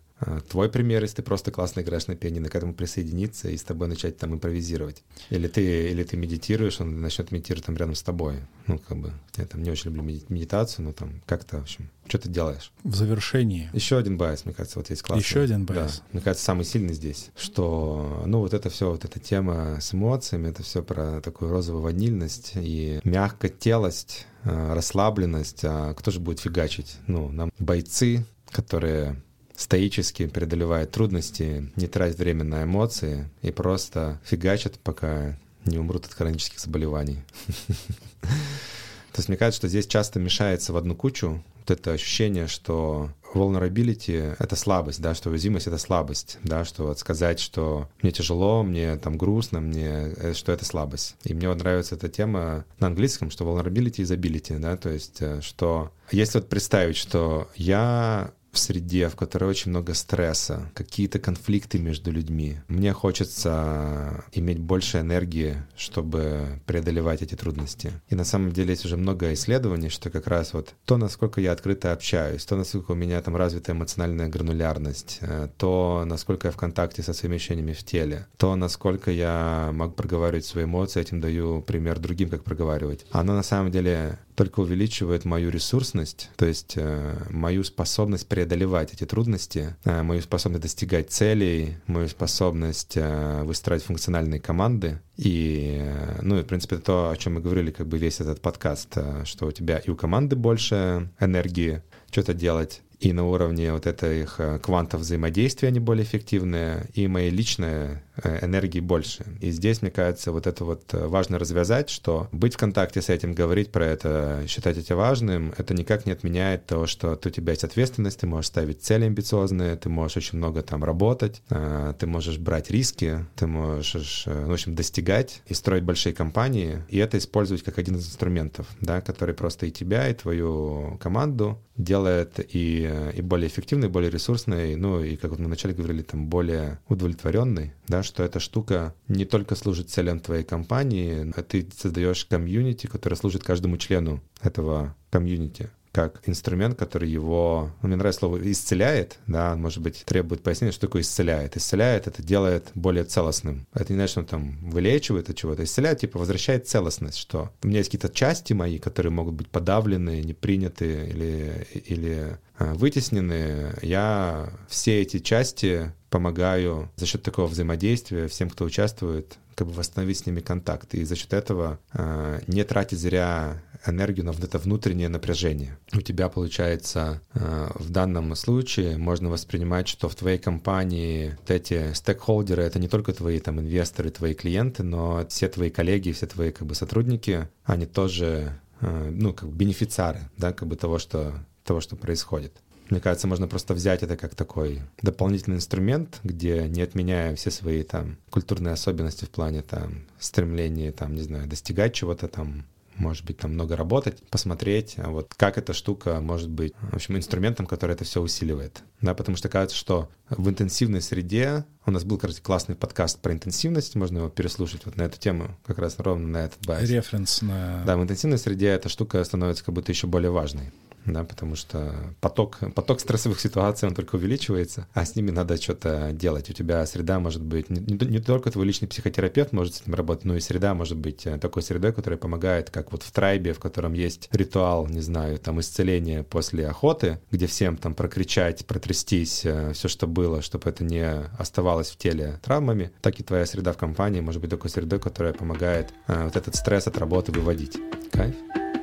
твой пример, если ты просто классно играешь на пианино, к этому присоединиться и с тобой начать там импровизировать. Или ты, или ты медитируешь, он начнет медитировать там рядом с тобой. Ну, как бы, я там не очень люблю медитацию, но там как-то, в общем, что ты делаешь. В завершении. Еще один bias, мне кажется, вот есть классный. Еще один bias. Да, мне кажется, самый сильный здесь, что, ну, вот это все, вот эта тема с эмоциями, это все про такую розовую ванильность и мягкотелость, а, расслабленность. А кто же будет фигачить? Ну, нам бойцы, которые стоически преодолевает трудности, не тратит время на эмоции и просто фигачит, пока не умрут от хронических заболеваний. То есть мне кажется, что здесь часто мешается в одну кучу вот это ощущение, что vulnerability — это слабость, да, что уязвимость — это слабость, да, что вот сказать, что мне тяжело, мне там грустно, мне, э, что это слабость. И мне вот нравится эта тема на английском, что vulnerability is да, то есть э, что если вот представить, что я в среде, в которой очень много стресса, какие-то конфликты между людьми. Мне хочется иметь больше энергии, чтобы преодолевать эти трудности. И на самом деле есть уже много исследований, что как раз вот то, насколько я открыто общаюсь, то, насколько у меня там развита эмоциональная гранулярность, э, то, насколько я в контакте со своими ощущениями в теле, то, насколько я могу проговаривать свои эмоции, этим даю пример другим, как проговаривать. Оно на самом деле только увеличивает мою ресурсность, то есть э, мою способность преодолевать эти трудности, э, мою способность достигать целей, мою способность э, выстраивать функциональные команды. И, э, ну, и, в принципе, то, о чем мы говорили, как бы весь этот подкаст, э, что у тебя и у команды больше энергии что-то делать, и на уровне вот этих э, квантов взаимодействия они более эффективные, и моей личной э, энергии больше. И здесь, мне кажется, вот это вот э, важно развязать, что быть в контакте с этим, говорить про это, считать это важным, это никак не отменяет то, что у тебя есть ответственность, ты можешь ставить цели амбициозные, ты можешь очень много там работать, ты можешь брать риски, ты можешь, в общем, достигать и строить большие компании, и это использовать как один из инструментов, да, который просто и тебя, и твою команду делает и, и более эффективной, более ресурсной, ну и, как мы вначале говорили, там более удовлетворенной, да, что эта штука не только служит целям твоей компании, а ты создаешь комьюнити, которое служит каждому члену этого комьюнити как инструмент, который его, ну, мне нравится слово «исцеляет», да, может быть, требует пояснения, что такое «исцеляет». «Исцеляет» — это делает более целостным. Это не значит, что он там вылечивает от чего-то. «Исцеляет» — типа возвращает целостность, что у меня есть какие-то части мои, которые могут быть подавлены, не приняты или, или а, вытеснены. Я все эти части помогаю за счет такого взаимодействия всем, кто участвует, как бы восстановить с ними контакт. И за счет этого э, не тратить зря энергию на вот это внутреннее напряжение. У тебя получается э, в данном случае можно воспринимать, что в твоей компании вот эти стейкхолдеры — это не только твои там инвесторы, твои клиенты, но все твои коллеги, все твои как бы сотрудники, они тоже э, ну, как бы бенефициары, да, как бы того, что, того, что происходит. Мне кажется, можно просто взять это как такой дополнительный инструмент, где не отменяя все свои там культурные особенности в плане там стремления там, не знаю, достигать чего-то там, может быть, там много работать, посмотреть, а вот как эта штука может быть, в общем, инструментом, который это все усиливает. Да, потому что кажется, что в интенсивной среде у нас был, короче, классный подкаст про интенсивность, можно его переслушать вот на эту тему, как раз ровно на этот базе. Референс на... Да, в интенсивной среде эта штука становится как будто еще более важной да, потому что поток, поток стрессовых ситуаций, он только увеличивается, а с ними надо что-то делать. У тебя среда может быть, не, не только твой личный психотерапевт может с ним работать, но и среда может быть э, такой средой, которая помогает, как вот в трайбе, в котором есть ритуал, не знаю, там исцеление после охоты, где всем там прокричать, протрястись, э, все, что было, чтобы это не оставалось в теле травмами, так и твоя среда в компании может быть такой средой, которая помогает э, вот этот стресс от работы выводить. Кайф.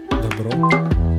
Добро.